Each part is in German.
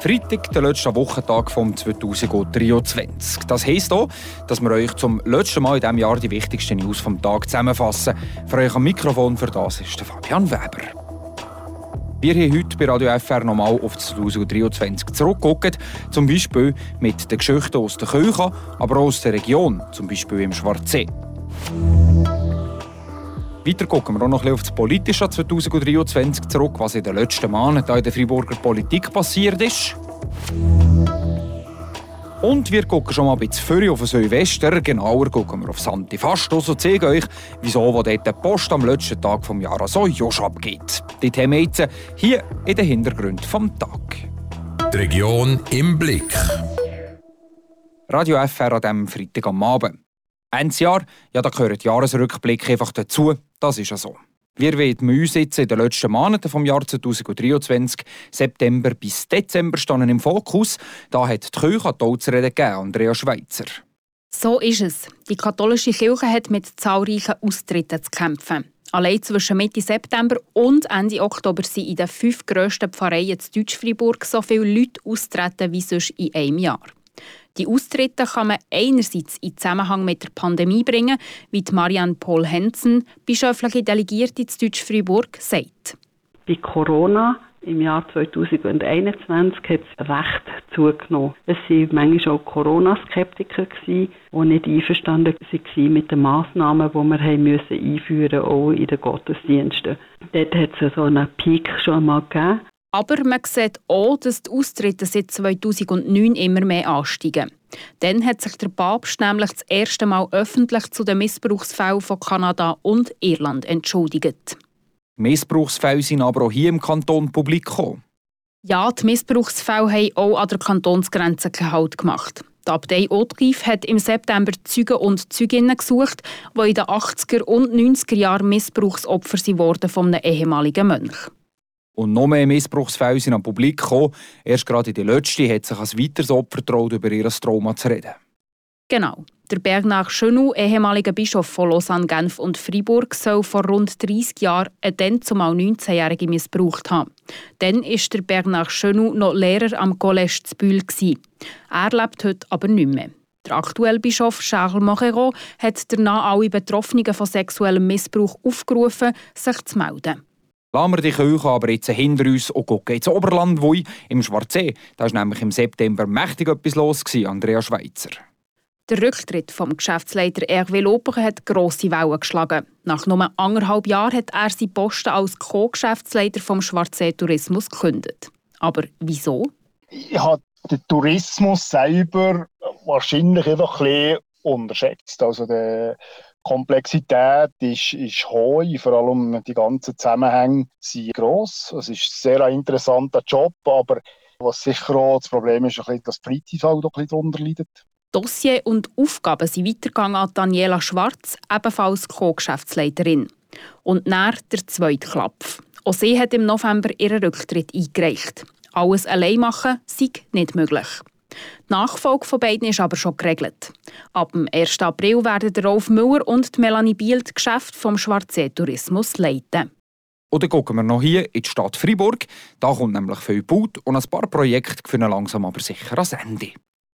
Freitag, der letzte Wochentag vom 2023. Das heisst auch, dass wir euch zum letzten Mal in diesem Jahr die wichtigsten News vom Tag zusammenfassen. Für euch am Mikrofon für das ist Fabian Weber. Wir haben heute bei Radio FR nochmal auf 2023 zurückgeguckt, zum Beispiel mit den Geschichten aus der Küche, aber auch aus der Region, zum Beispiel im Schwarzsee. Weiter gucken wir auch noch ein bisschen auf das Politische 2023 zurück, was in den letzten Monaten in der Freiburger Politik passiert ist. Und wir gucken schon mal ein bisschen früher auf Silvester. Genauer gucken wir auf Santifastos und zeigen euch, wieso wo dort die Post am letzten Tag des Jahres so josch abgeht. Die haben wir jetzt hier in den Hintergrund vom Tag. Die Region im Blick. Radio FR an diesem Freitag am Abend. Jahr, ja, da gehört Jahresrückblick einfach dazu. Das ist ja so. Wir werden uns jetzt in den letzten Monaten vom Jahr 2023, September bis Dezember, standen im Fokus. Da hat die Kirche die gegeben, Andrea Schweitzer. So ist es. Die katholische Kirche hat mit zahlreichen Austritten zu kämpfen. Allein zwischen Mitte September und Ende Oktober sind in den fünf grössten Pfarreien in Deutsch-Fribourg so viele Leute austreten wie sonst in einem Jahr. Die Austritte kann man einerseits in Zusammenhang mit der Pandemie bringen, wie Marianne Paul Hensen, bischöfliche Delegierte zu Deutsch-Fribourg, sagt. Bei Corona im Jahr 2021 hat es recht zugenommen. Es waren manchmal auch Corona-Skeptiker, die nicht einverstanden waren mit den Massnahmen, die wir einführen mussten, auch in den Gottesdiensten. Dort hat es so einen Peak schon einmal gegeben. Aber man sieht auch, dass die Austritte seit 2009 immer mehr ansteigen. Dann hat sich der Papst nämlich das erste Mal öffentlich zu den Missbrauchsfällen von Kanada und Irland entschuldigt. Missbrauchsfälle sind aber auch hier im Kanton publik gekommen. Ja, die Missbrauchsfälle haben auch an der Kantonsgrenze Halt gemacht. Die Abtei Otgrief hat im September Züge und Züginnen gesucht, die in den 80er und 90er Jahren Missbrauchsopfer wurden von einem ehemaligen Mönch. Und noch mehr Missbrauchsfälle sind am Publikum gekommen. Erst gerade in die letzte hat sich ein weiteres Opfer getraut, über ihr Trauma zu reden. Genau. Der Bernard Chenou, ehemaliger Bischof von Lausanne, Genf und Fribourg, soll vor rund 30 Jahren einen dann zumal 19-Jährigen missbraucht haben. Dann war der Bernard Chenou noch Lehrer am Collège zu Bühl. Er lebt heute aber nicht mehr. Der aktuelle Bischof Charles Moreau hat danach alle Betroffenen von sexuellem Missbrauch aufgerufen, sich zu melden. Lassen wir die Kirche aber jetzt hinter uns und gucken ins Oberland, wo im Schwarzsee. Da war nämlich im September mächtig etwas los, Andrea Schweitzer. Der Rücktritt vom Geschäftsleiter Hervé Loper hat grosse Wellen geschlagen. Nach nur anderthalb Jahren hat er seinen Posten als Co-Geschäftsleiter vom Schwarzsee Tourismus gekündigt. Aber wieso? Ich habe den Tourismus selber wahrscheinlich einfach ein bisschen unterschätzt. Also der Komplexität ist, ist hoch, vor allem die ganzen Zusammenhänge sind gross. Es ist ein sehr interessanter Job, aber was sicher auch das Problem ist, ist dass die Freizeit auch ein bisschen darunter leidet. Dossier und Aufgaben sind weitergegangen an Daniela Schwarz, ebenfalls Co-Geschäftsleiterin. Und nach der zweite Klapf. Auch sie hat im November ihren Rücktritt eingereicht. Alles allein machen sei nicht möglich. Die Nachfolge von beiden ist aber schon geregelt. Ab dem 1. April werden Rolf Müller und Melanie Biel das Geschäft vom Schwarzsee Tourismus leiten. Oder gucken wir noch hier in die Stadt Freiburg. Da kommt nämlich viel Baut und ein paar Projekte gewinnen langsam aber sicher ans Ende.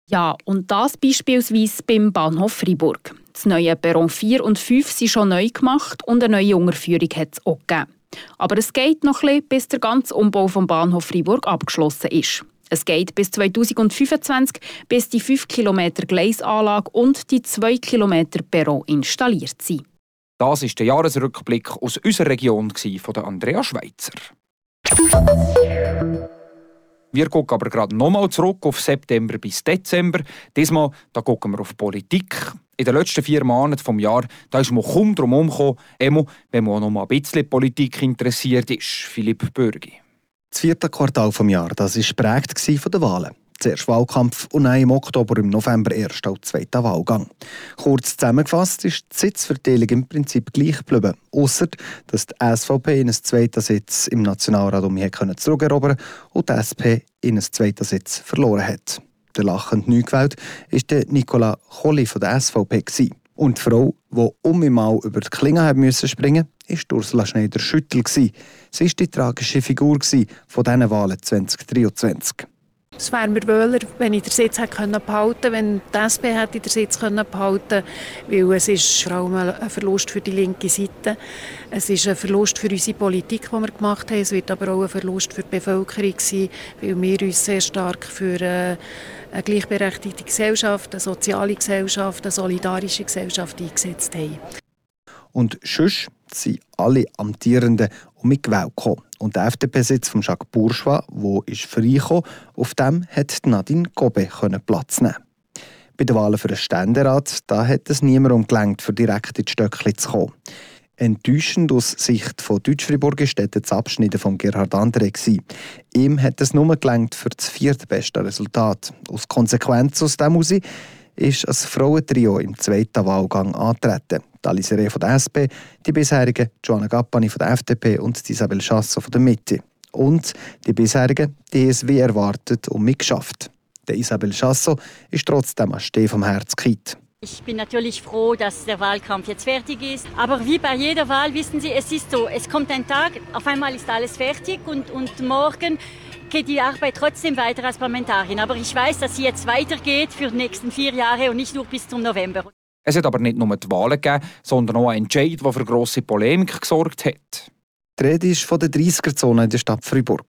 Ja, und das beispielsweise beim Bahnhof Freiburg. Das neue Perron 4 und 5 sind schon neu gemacht und eine neue Unterführung hat es auch gegeben. Aber es geht noch ein bisschen, bis der ganze Umbau vom Bahnhof Freiburg abgeschlossen ist. Es geht bis 2025, bis die 5 km Gleisanlage und die 2 km Perron installiert sind. Das ist der Jahresrückblick aus unserer Region von Andrea Schweitzer. Wir gucken aber gerade nochmal zurück auf September bis Dezember. Diesmal da gucken wir auf Politik. In den letzten vier Monaten des Jahres da ist man kaum darum herum, wenn man noch mal ein bisschen Politik interessiert ist. Philipp Bürgi. Das vierte Quartal des Jahres das war geprägt von den Wahlen. Zuerst Wahlkampf und dann im Oktober im November erst auch zweiter Wahlgang. Kurz zusammengefasst ist die Sitzverteilung im Prinzip gleich geblieben, außer dass die SVP in einen zweiten Sitz im Nationalrat um zurückerobern und die SP in einen zweiten Sitz verloren hat. Der lachend neu gewählt war Nicola Colli von der SVP. Gewesen. Und die Frau, die einmal über die Klinge musste springen musste, war Ursula Schneider-Schüttel. Sie war die tragische Figur von diesen Wahlen 2023. Es wäre mir wohler, wenn ich den Sitz hätte behalten können, wenn die SP hätte den Sitz behalten weil es ist vor allem ein Verlust für die linke Seite. Es ist ein Verlust für unsere Politik, die wir gemacht haben. Es wird aber auch ein Verlust für die Bevölkerung sein, weil wir uns sehr stark für äh, eine gleichberechtigte Gesellschaft, eine soziale Gesellschaft, eine solidarische Gesellschaft eingesetzt haben. Und sonst sind alle Amtierenden um mich gewählt gekommen. Und der FDP-Sitz von Jacques Bourgeois, wo ist freigekommen, auf dem hat Nadine Gobe Platz nehmen. Bei den Wahlen für den Ständerat da hat es niemand umgelenkt, für direkt in die Stöckli zu kommen. Enttäuschend aus Sicht von Deutsch-Fribourg ist das Abschneiden von Gerhard André. Ihm hat es nur gelangt für das viertbeste Resultat. Aus Konsequenz aus dem heraus ist ein Frauentrio im zweiten Wahlgang antreten. Alice Reh von der SP, die bisherigen Joanna Gappani von der FDP und Isabel Chasso von der Mitte. Und die bisherigen, die es wie erwartet und mitgeschafft. Der Isabel Chasso ist trotzdem ein Steh vom Herz gekippt. Ich bin natürlich froh, dass der Wahlkampf jetzt fertig ist. Aber wie bei jeder Wahl, wissen Sie, es ist so, es kommt ein Tag, auf einmal ist alles fertig und, und morgen geht die Arbeit trotzdem weiter als Parlamentarin. Aber ich weiß, dass sie jetzt weitergeht für die nächsten vier Jahre und nicht nur bis zum November. Es hat aber nicht nur die Wahlen gegeben, sondern auch einen Entscheid, der für grosse Polemik gesorgt hat. Die Rede ist von der 30er-Zone in der Stadt Freiburg.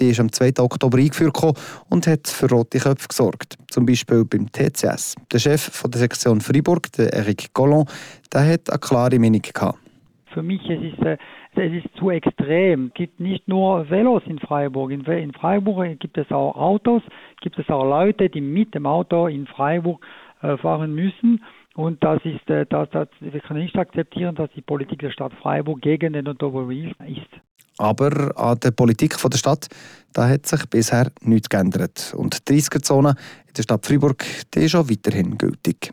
Die ist am 2. Oktober eingeführt und hat für rote Köpfe gesorgt. Zum Beispiel beim TCS. Der Chef von der Sektion Freiburg, der Eric Collon, der hat eine klare Meinung gehabt. Für mich es ist es es ist zu extrem. Es gibt nicht nur Velos in Freiburg. In, in Freiburg gibt es auch Autos, gibt es auch Leute, die mit dem Auto in Freiburg äh, fahren müssen. Und das ist, äh, das, das, wir können nicht akzeptieren, dass die Politik der Stadt Freiburg gegen den Automobil ist. Aber an der Politik der Stadt da hat sich bisher nichts geändert. Und die 30er-Zone in der Stadt Freiburg die ist auch weiterhin gültig.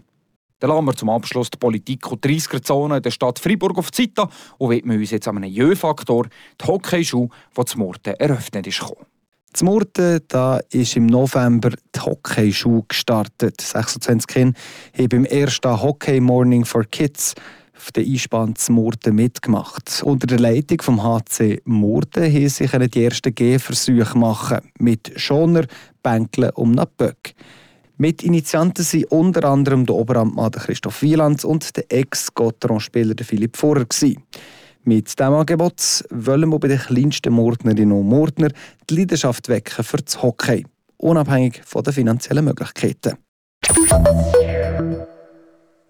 Dann lassen wir zum Abschluss die Politik und die 30er-Zone in der Stadt Freiburg auf die Seite und widmen uns jetzt an einen Jö-Faktor, die Hockeyschule, die zum Murten eröffnet ist. Zum Murten da ist im November die Hockeyschule gestartet. 26 Kinder haben beim ersten Hockey Morning for Kids auf den Einspann zu Murten mitgemacht. Unter der Leitung vom HC Murten haben sich die ersten Gehversuche machen mit Schoner, Bänkeln und einem Böck. Mit-Initianten sind unter anderem der Oberamtmann Christoph Wieland und der Ex-Gotteron-Spieler Philipp Vorer. Mit diesem Angebot wollen wir bei den kleinsten Mordnerinnen und Mordner die Leidenschaft wecken für das Hockey, unabhängig von den finanziellen Möglichkeiten.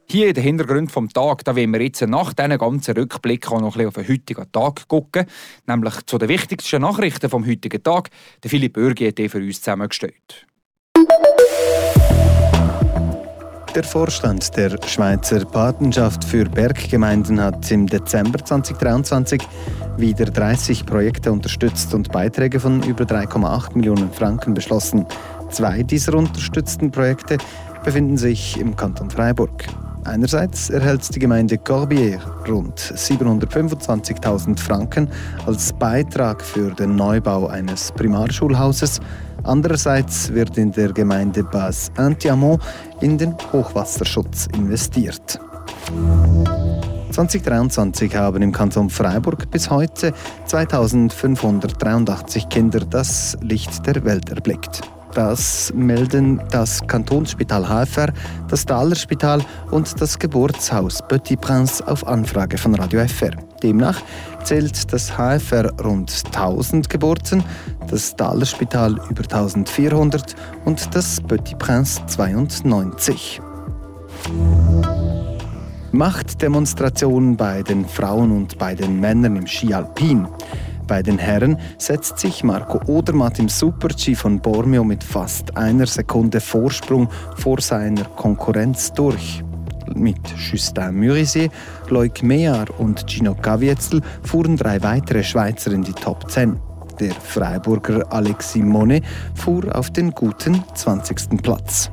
Hier in den Hintergrund vom Tag, da wollen wir jetzt nach diesen ganzen Rückblick auch noch ein auf den heutigen Tag gucken, nämlich zu den wichtigsten Nachrichten vom heutigen Tag. Der Philipp Bürgi hat die für uns zusammengestellt. Der Vorstand der Schweizer Patenschaft für Berggemeinden hat im Dezember 2023 wieder 30 Projekte unterstützt und Beiträge von über 3,8 Millionen Franken beschlossen. Zwei dieser unterstützten Projekte befinden sich im Kanton Freiburg. Einerseits erhält die Gemeinde Corbière rund 725.000 Franken als Beitrag für den Neubau eines Primarschulhauses. Andererseits wird in der Gemeinde Bas Antiamont in den Hochwasserschutz investiert. 2023 haben im Kanton Freiburg bis heute 2583 Kinder das Licht der Welt erblickt. Das melden das Kantonsspital HFR, das Thalerspital und das Geburtshaus Petit Prince auf Anfrage von Radio FR. Demnach zählt das HFR rund 1000 Geburten, das Thalerspital über 1400 und das Petit Prince 92. Machtdemonstrationen bei den Frauen und bei den Männern im Ski Alpin. Bei den Herren setzt sich Marco Odermatt im Super-G von Bormio mit fast einer Sekunde Vorsprung vor seiner Konkurrenz durch. Mit Justin Murisier, Loic Meyer und Gino Caviezel fuhren drei weitere Schweizer in die Top 10. Der Freiburger Alexis Monet fuhr auf den guten 20. Platz.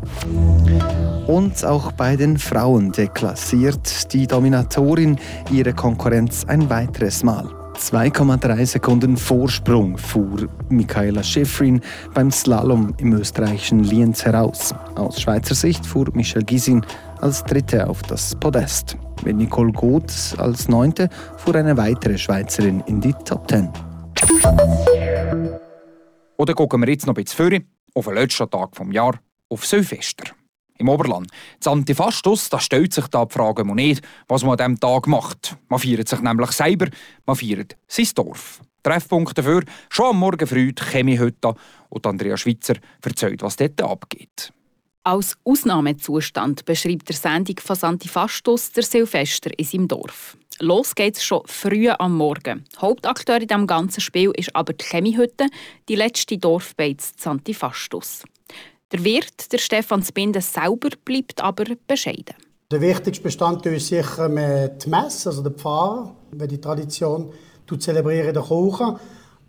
Und auch bei den Frauen deklassiert die Dominatorin ihre Konkurrenz ein weiteres Mal. 2,3 Sekunden Vorsprung fuhr Michaela Schifrin beim Slalom im österreichischen Lienz heraus. Aus Schweizer Sicht fuhr Michel Gisin als Dritte auf das Podest. Mit Nicole Goth als Neunte fuhr eine weitere Schweizerin in die Top 10. Oder gucken wir jetzt noch ein bisschen vor. auf den letzten Tag des Jahres, auf Silvester. Im Oberland. Das Antifastus, da stellt sich da die Frage nicht, was man an diesem Tag macht. Man feiert sich nämlich selber, man feiert sein Dorf. Treffpunkt dafür, schon am Morgen früh die Chemiehütte und Andrea Schweitzer erzählt, was dort abgeht. Als Ausnahmezustand beschreibt der Sendung von Santifastus der Silvester in seinem Dorf. Los geht's schon früh am Morgen. Hauptakteur in diesem ganzen Spiel ist aber die Chemiehütte, die letzte Dorfbeiz Santifastus. Der Wirt, der Stefan Spinde selber, bleibt aber bescheiden. Der wichtigste Bestandteil ist sicher die Messe, also der Pfarrer, weil die Tradition zelebrieren der Kirche.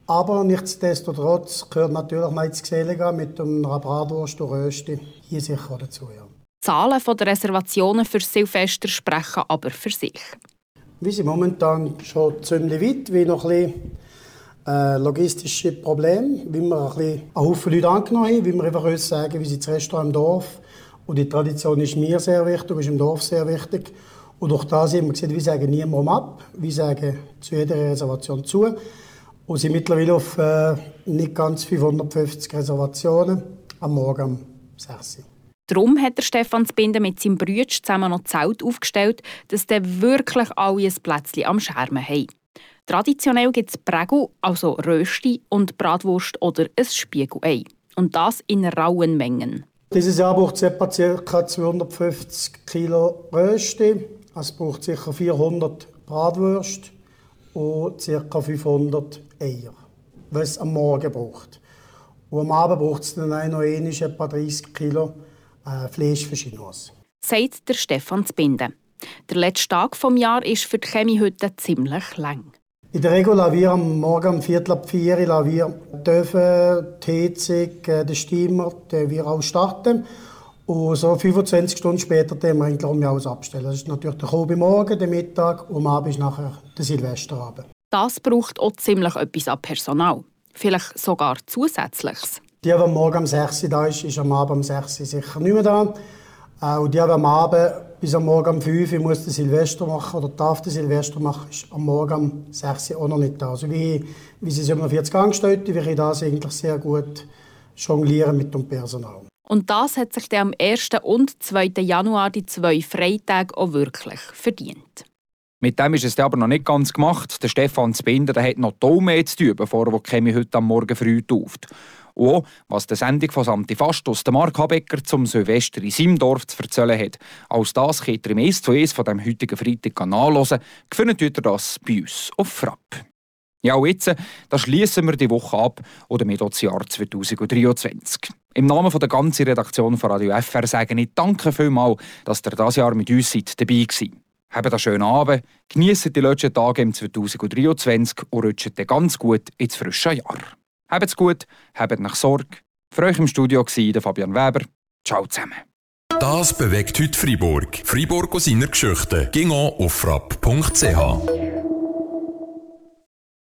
Aber nichtsdestotrotz gehört natürlich mal ins Gesellige mit einer Bratwurst und Rösti hier sicher dazu. Ja. Die Zahlen der Reservationen für Silvester sprechen aber für sich. Wir sind momentan schon ziemlich weit, wie noch ein bisschen äh, logistische Probleme, wie wir ein bisschen einen Haufen Leute angenommen haben, wie wir einfach sagen, wir sind das Restaurant im Dorf und die Tradition ist mir sehr wichtig, ist im Dorf sehr wichtig. Und durch das haben wir gesagt, wir sagen niemandem ab, wir sagen zu jeder Reservation zu und sind mittlerweile auf äh, nicht ganz 550 Reservationen am Morgen um 6 Uhr. Darum hat der Stefan Zbinden mit seinem Bruder zusammen noch Zelt aufgestellt, dass dann wirklich alle ein Plätzchen am Schermen haben. Traditionell gibt es Prägu, also Rösti und Bratwurst oder ein Spiegelei. Und das in rauen Mengen. Dieses Jahr braucht es etwa ca. 250 Kilo Rösti. Es braucht ca. 400 Bratwurst und ca. 500 Eier, was es am Morgen braucht. Und am Abend braucht es dann noch etwa 30 Kilo äh, Fleisch für Chinos. Sagt der Stefan Zbinden. Der letzte Tag des Jahres ist für die Chemiehütte ziemlich lang. In der Regel lassen wir am Morgen um Viertel ab vier wir Heizung, äh, den Steamer, den wir auch starten. Und so 25 Stunden später den wir eigentlich um alles abstellen. Das ist natürlich der Kobe morgen, der Mittag und am Abend ist nachher der Silvesterabend. Das braucht auch ziemlich etwas an Personal. Vielleicht sogar Zusätzliches. Die, die am Morgen um 6 Uhr da ist, ist am Abend um 6 Uhr sicher nicht mehr da. Und die, die am Abend bis am Morgen um 5 Uhr muss Silvester machen oder darf der Silvester machen, ist am Morgen um 6 Uhr auch noch nicht da. Also wie, wie sie 47 Angestellte, wie ich das eigentlich sehr gut jonglieren mit dem Personal. Und das hat sich dann am 1. und 2. Januar die zwei Freitage auch wirklich verdient. Mit dem ist es aber noch nicht ganz gemacht. Der Stefan Zbinder der hat noch Daumen zu tun, bevor er Chemie heute am Morgen früh tauft. Und was die Sendung von Santifastus der Mark Habecker zum Silvester in seinem Dorf zu erzählen hat, als das könnt ihr im 1 zu 1 von dem heutigen Freitag nachhören. Tut ihr das bei uns auf Frapp. Ja, und jetzt da schließen wir die Woche ab oder mit das Jahr 2023. Im Namen der ganzen Redaktion von Radio FR sage ich danke vielmals, dass ihr das Jahr mit uns seid dabei seid. Habt einen schönen Abend, genießt die letzten Tage im 2023 und rutscht ganz gut ins frische Jahr. Habt's gut, habt nach Sorge. Für euch im Studio war Fabian Weber. Ciao zusammen. Das bewegt heute Freiburg. Freiburg aus seiner Geschichte. Ging auf frapp.ch.